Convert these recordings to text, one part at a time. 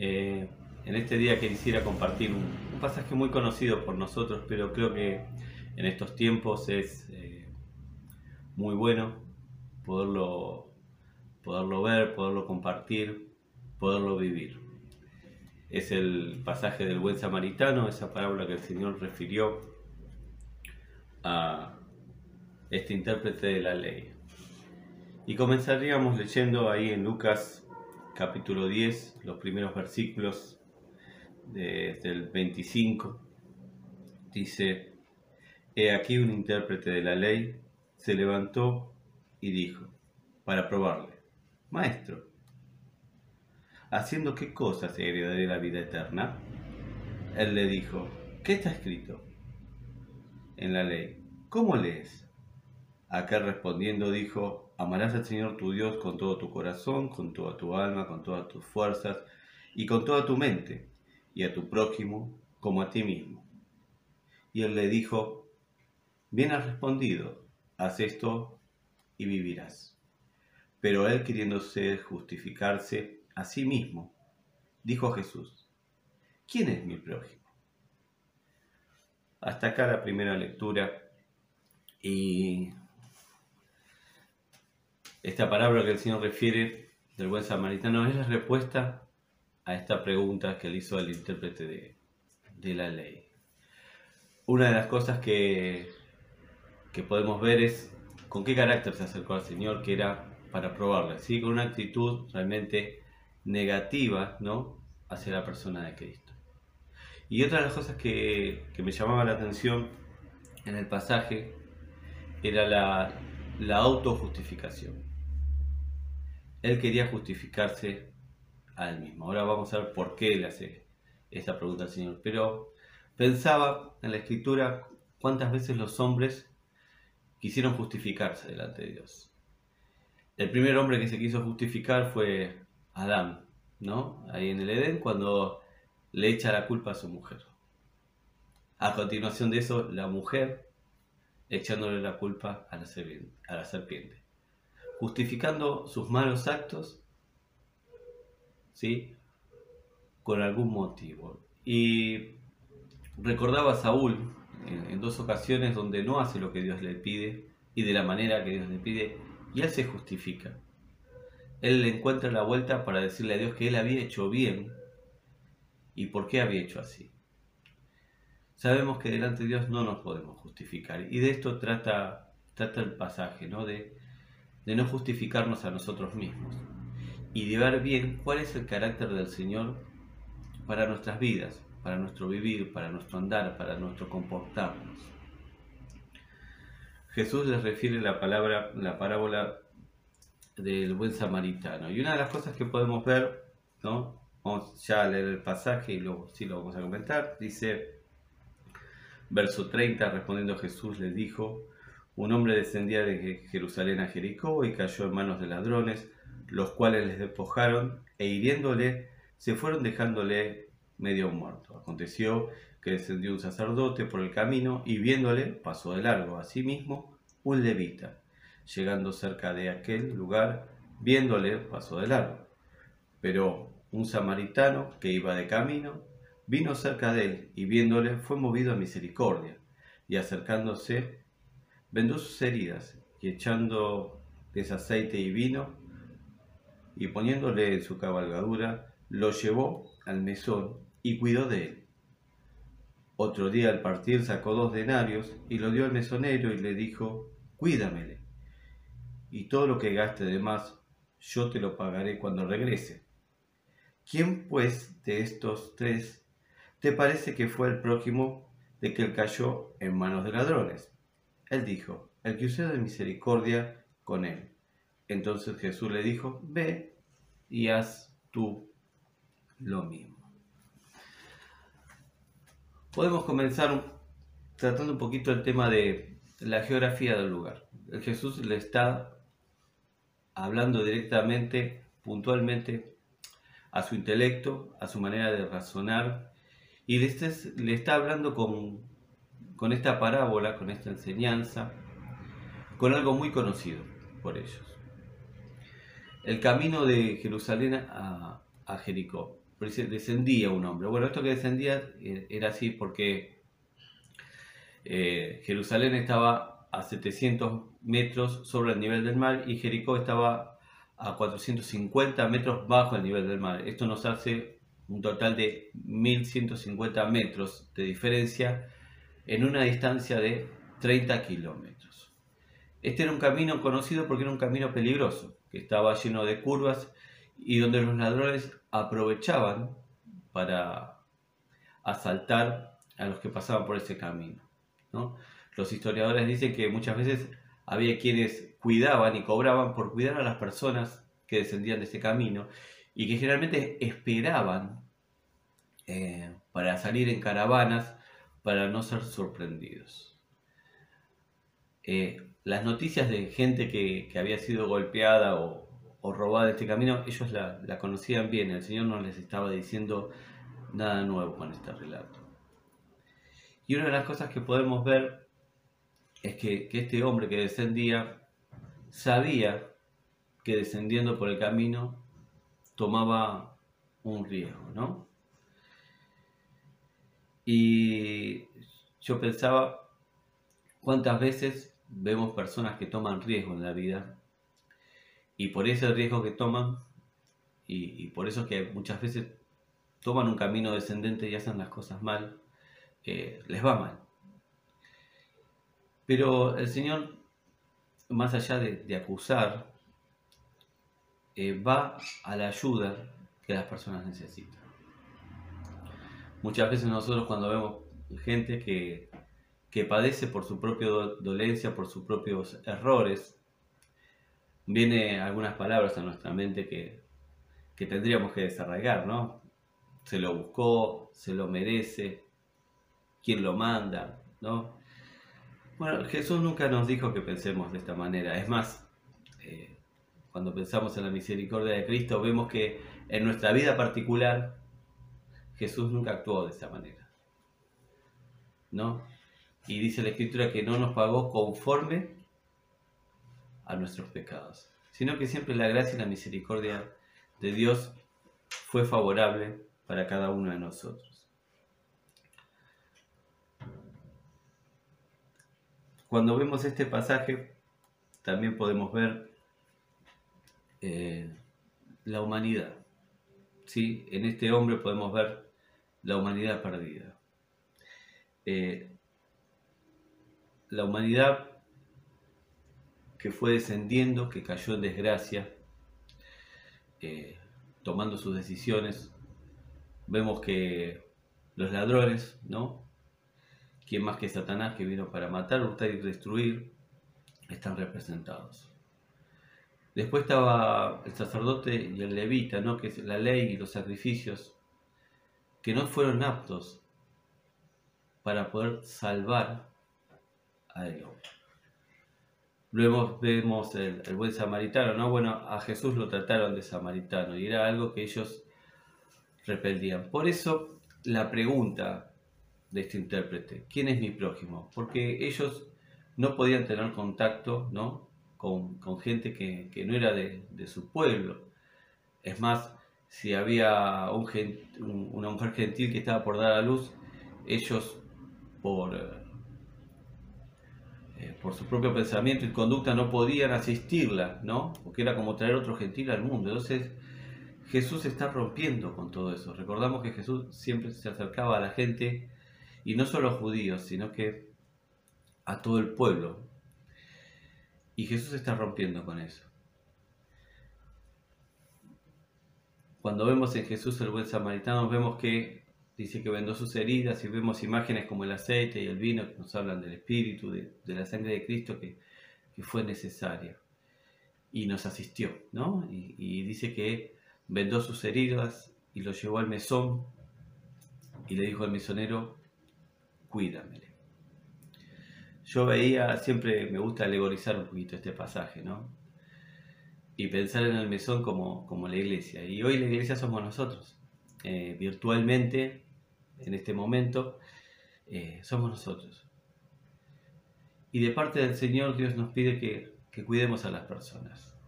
Eh, en este día quisiera compartir un, pasaje muy conocido por nosotros, pero creo que en estos tiempos es eh, muy bueno poderlo, poderlo ver, poderlo compartir, poderlo vivir. Es el pasaje del buen samaritano, esa parábola que el Señor refirió a este intérprete de la ley. Y comenzaríamos leyendo ahí en Lucas capítulo 10, los primeros versículos desde el 25. Dice, He aquí un intérprete de la ley se levantó y dijo, para probarle, Maestro, ¿haciendo qué cosas heredaré la vida eterna? Él le dijo, ¿qué está escrito en la ley? ¿Cómo lees? Aquel respondiendo dijo, amarás al Señor tu Dios con todo tu corazón, con toda tu alma, con todas tus fuerzas y con toda tu mente, y a tu prójimo como a ti mismo. Y él le dijo, bien has respondido, haz esto y vivirás. Pero él queriéndose justificarse a sí mismo, dijo a Jesús, ¿quién es mi prójimo? Hasta acá la primera lectura y esta palabra que el Señor refiere del buen samaritano es la respuesta a esta pregunta que le hizo el intérprete de, la ley. Una de las cosas que, que podemos ver es con qué carácter se acercó al Señor, que era para probarle, con una actitud realmente negativa ¿no? hacia la persona de Cristo. Y otra de las cosas que, que me llamaba la atención en el pasaje era la, la autojustificación. Él quería justificarse a él mismo. Ahora vamos a ver por qué le hace esta pregunta al Señor. Pero pensaba en la escritura cuántas veces los hombres quisieron justificarse delante de Dios. El primer hombre que se quiso justificar fue Adán, ¿no? Ahí en el Edén, cuando le echa la culpa a su mujer. A continuación de eso, la mujer echándole la culpa a la serpiente justificando sus malos actos, ¿sí? Con algún motivo. Y recordaba a Saúl en, dos ocasiones donde no hace lo que Dios le pide y de la manera que Dios le pide, y él se justifica. Él le encuentra la vuelta para decirle a Dios que él había hecho bien y por qué había hecho así. Sabemos que delante de Dios no nos podemos justificar y de esto trata, trata el pasaje, ¿no? De de no justificarnos a nosotros mismos y de ver bien cuál es el carácter del Señor para nuestras vidas, para nuestro vivir, para nuestro andar, para nuestro comportarnos. Jesús les refiere la palabra, la parábola del buen samaritano. Y una de las cosas que podemos ver, ¿no? Vamos ya a leer el pasaje y luego sí lo vamos a comentar. Dice, verso 30, respondiendo Jesús les dijo, un hombre descendía de Jerusalén a Jericó y cayó en manos de ladrones, los cuales les despojaron e hiriéndole se fueron dejándole medio muerto. Aconteció que descendió un sacerdote por el camino y viéndole pasó de largo. Asimismo, un levita, llegando cerca de aquel lugar, viéndole pasó de largo. Pero un samaritano que iba de camino vino cerca de él y viéndole fue movido a misericordia y acercándose vendó sus heridas y echando aceite y vino y poniéndole en su cabalgadura, lo llevó al mesón y cuidó de él. Otro día al partir sacó dos denarios y lo dio al mesonero y le dijo, cuídamele, y todo lo que gaste de más yo te lo pagaré cuando regrese. ¿Quién pues de estos tres te parece que fue el prójimo de que él cayó en manos de ladrones? Él dijo, el que usó de misericordia con él. Entonces Jesús le dijo, ve y haz tú lo mismo. Podemos comenzar tratando un poquito el tema de la geografía del lugar. Jesús le está hablando directamente, puntualmente, a su intelecto, a su manera de razonar, y le le está hablando con con esta parábola, con esta enseñanza, con algo muy conocido por ellos. El camino de Jerusalén a, Jericó. descendía un hombre. Bueno, esto que descendía eh, era así porque eh, Jerusalén estaba a 700 metros sobre el nivel del mar y Jericó estaba a 450 metros bajo el nivel del mar. Esto nos hace un total de 1150 metros de diferencia en una distancia de 30 kilómetros. Este era un camino conocido porque era un camino peligroso, que estaba lleno de curvas y donde los ladrones aprovechaban para asaltar a los que pasaban por ese camino. Los historiadores dicen que muchas veces había quienes cuidaban y cobraban por cuidar a las personas que descendían de ese camino y que generalmente esperaban eh, para salir en caravanas para no ser sorprendidos. Eh, las noticias de gente que, había sido golpeada o, robada en este camino, ellos la, la, conocían bien, el Señor no les estaba diciendo nada nuevo con este relato. Y una de las cosas que podemos ver es que, que este hombre que descendía sabía que descendiendo por el camino tomaba un riesgo, ¿no? Y yo pensaba cuántas veces vemos personas que toman riesgo en la vida y por ese riesgo que toman y, por eso que muchas veces toman un camino descendente y hacen las cosas mal, eh, les va mal. Pero el Señor, más allá de, acusar, eh, va a la ayuda que las personas necesitan. Muchas veces nosotros cuando vemos gente que, que padece por su propia dolencia, por sus propios errores, viene algunas palabras a nuestra mente que, que tendríamos que desarraigar, ¿no? Se lo buscó, se lo merece, quién lo manda, ¿no? Bueno, Jesús nunca nos dijo que pensemos de esta manera. Es más, eh, cuando pensamos en la misericordia de Cristo, vemos que en nuestra vida particular Jesús nunca actuó de esta manera. ¿No? Y dice la Escritura que no nos pagó conforme a nuestros pecados, sino que siempre la gracia y la misericordia de Dios fue favorable para cada uno de nosotros. Cuando vemos este pasaje, también podemos ver eh, la humanidad. ¿sí? En este hombre podemos ver la humanidad perdida. Eh, la humanidad que fue descendiendo, que cayó en desgracia, eh, tomando sus decisiones. Vemos que los ladrones, ¿no? ¿Quién más que Satanás que vino para matar, hurtar y destruir? Están representados. Después estaba el sacerdote y el levita, ¿no? Que es la ley y los sacrificios que no fueron aptos para poder salvar a él. Luego vemos el, buen samaritano, ¿no? Bueno, a Jesús lo trataron de samaritano y era algo que ellos repelían. Por eso la pregunta de este intérprete, ¿quién es mi prójimo? Porque ellos no podían tener contacto, ¿no? Con, gente que, no era de, de su pueblo. Es más, si había una mujer gentil que estaba por dar a luz, ellos por, eh, eh, por su propio pensamiento y conducta no podían asistirla, ¿no? Porque era como traer otro gentil al mundo. Entonces Jesús está rompiendo con todo eso. Recordamos que Jesús siempre se acercaba a la gente, y no solo a judíos, sino que a todo el pueblo. Y Jesús está rompiendo con eso. Cuando vemos en Jesús el buen samaritano, vemos que dice que vendó sus heridas y vemos imágenes como el aceite y el vino que nos hablan del Espíritu, de, la sangre de Cristo que, fue necesaria y nos asistió, ¿no? Y, dice que vendó sus heridas y lo llevó al mesón y le dijo al mesonero, cuídamele. Yo veía, siempre me gusta alegorizar un poquito este pasaje, ¿no? Y pensar en el mesón como, como la iglesia. Y hoy la iglesia somos nosotros. Eh, virtualmente, en este momento, eh, somos nosotros. Y de parte del Señor Dios nos pide que, que cuidemos a las personas.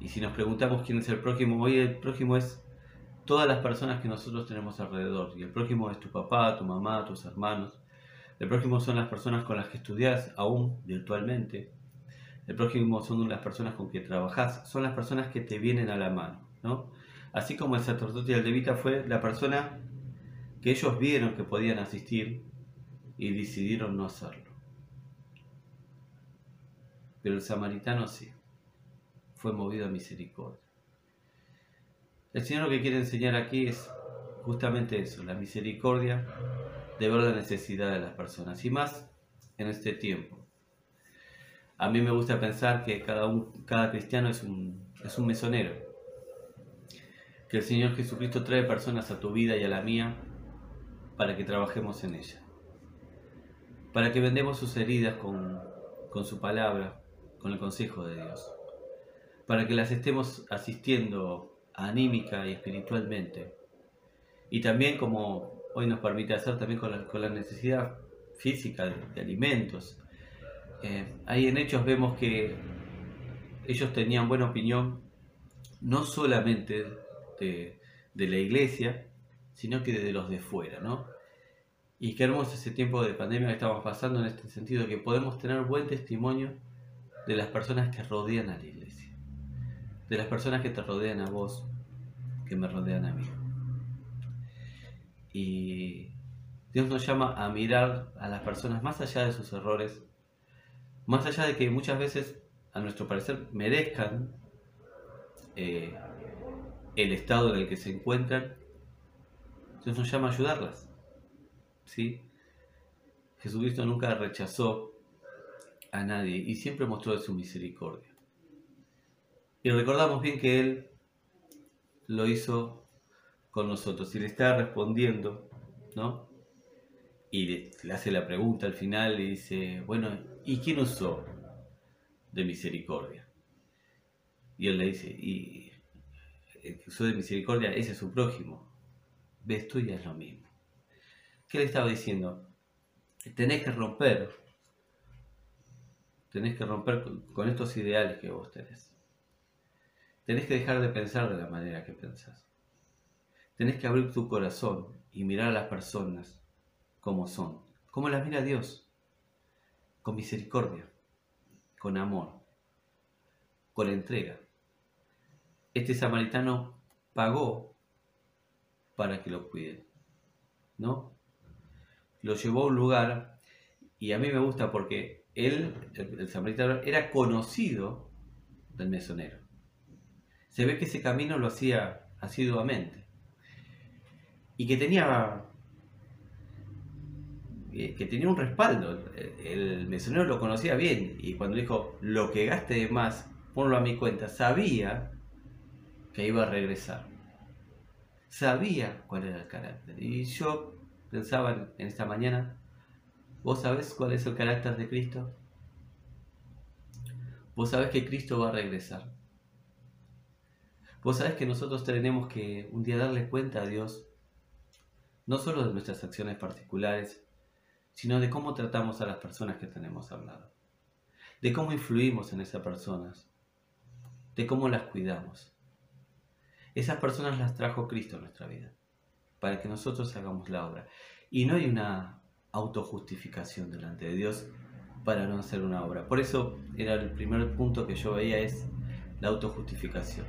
Y si nos preguntamos quién es el prójimo, hoy el prójimo es todas las personas que nosotros tenemos alrededor. Y el prójimo es tu papá, tu mamá, tus hermanos. El prójimo son las personas con las que estudias aún virtualmente. El prójimo son las personas con que trabajas. Son las personas que te vienen a la mano. ¿no? Así como el sacerdote y el levita fue la persona que ellos vieron que podían asistir y decidieron no hacerlo. Pero el samaritano sí, fue movido a misericordia. El Señor lo que quiere enseñar aquí es justamente eso, la misericordia de ver la necesidad de las personas y más en este tiempo. A mí me gusta pensar que cada, un, cada cristiano es un, es un mesonero, que el Señor Jesucristo trae personas a tu vida y a la mía para que trabajemos en ella, para que vendemos sus heridas con, con su palabra, con el consejo de Dios, para que las estemos asistiendo anímica y espiritualmente. Y también como hoy nos permite hacer también con la, con la necesidad física de, alimentos. Eh, ahí en Hechos vemos que ellos tenían buena opinión no solamente de, de, la iglesia, sino que de los de fuera, ¿no? Y qué hermoso ese tiempo de pandemia que estamos pasando en este sentido, que podemos tener buen testimonio de las personas que rodean a la iglesia de las personas que te rodean a vos, que me rodean a mí. Y Dios nos llama a mirar a las personas más allá de sus errores, más allá de que muchas veces, a nuestro parecer, merezcan eh, el estado en el que se encuentran, Dios nos llama ayudarlas. ¿sí? Jesucristo nunca rechazó a nadie y siempre mostró su misericordia. Y recordamos bien que Él lo hizo con nosotros y le está respondiendo, ¿no? Y le, hace la pregunta al final y dice, bueno, ¿y quién usó de misericordia? Y él le dice, y el que usó de misericordia, ese es su prójimo. Ves tú ya es lo mismo. ¿Qué le estaba diciendo? Tenés que romper, tenés que romper con estos ideales que vos tenés. Tenés que dejar de pensar de la manera que pensás. Tenés que abrir tu corazón y mirar a las personas como son, como las mira Dios, con misericordia, con amor, con entrega. Este samaritano pagó para que lo cuiden, ¿no? Lo llevó a un lugar y a mí me gusta porque él, el samaritano, era conocido del mesonero se ve que ese camino lo hacía asiduamente. Y que tenía que tenía un respaldo. El mesonero lo conocía bien y cuando dijo lo que gaste de más, ponlo a mi cuenta, sabía que iba a regresar. Sabía cuál era el carácter. Y yo pensaba en esta mañana, ¿vos sabés cuál es el carácter de Cristo? Vos sabés que Cristo va a regresar. Vos sabés que nosotros tenemos que un día darle cuenta a Dios, no solo de nuestras acciones particulares, sino de cómo tratamos a las personas que tenemos al lado, de cómo influimos en esas personas, de cómo las cuidamos. Esas personas las trajo Cristo a nuestra vida, para que nosotros hagamos la obra. Y no hay una autojustificación delante de Dios para no hacer una obra. Por eso era el primer punto que yo veía es la autojustificación.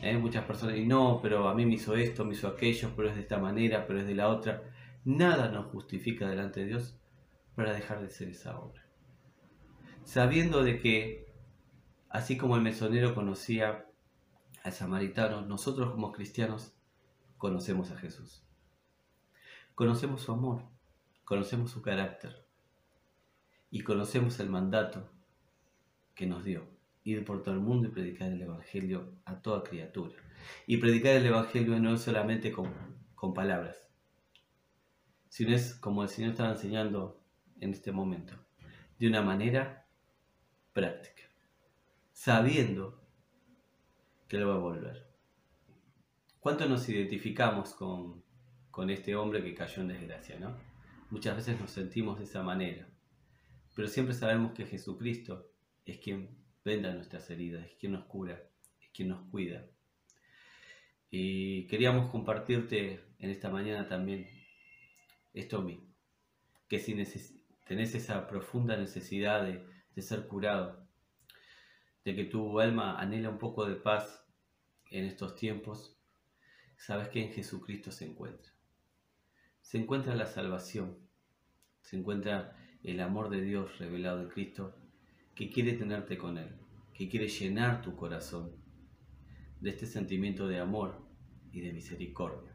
¿eh? muchas personas y no, pero a mí me hizo esto, me hizo aquello, pero es de esta manera, pero es de la otra. Nada nos justifica delante de Dios para dejar de ser esa obra. Sabiendo de que, así como el mesonero conocía al samaritano, nosotros como cristianos conocemos a Jesús. Conocemos su amor, conocemos su carácter y conocemos el mandato que nos dio ir por todo el mundo y predicar el Evangelio a toda criatura. Y predicar el Evangelio no es solamente con, con palabras, sino es como el Señor estaba enseñando en este momento, de una manera práctica, sabiendo que Él va a volver. ¿Cuánto nos identificamos con, con este hombre que cayó en desgracia, no? Muchas veces nos sentimos de esa manera, pero siempre sabemos que Jesucristo es quien venda nuestras heridas, es quien nos cura, es quien nos cuida. Y queríamos compartirte en esta mañana también esto mismo, que si tenés esa profunda necesidad de, de ser curado, de que tu alma anhela un poco de paz en estos tiempos, sabes que en Jesucristo se encuentra. Se encuentra la salvación, se encuentra el amor de Dios revelado en Cristo que quiere tenerte con Él, que quiere llenar tu corazón de este sentimiento de amor y de misericordia.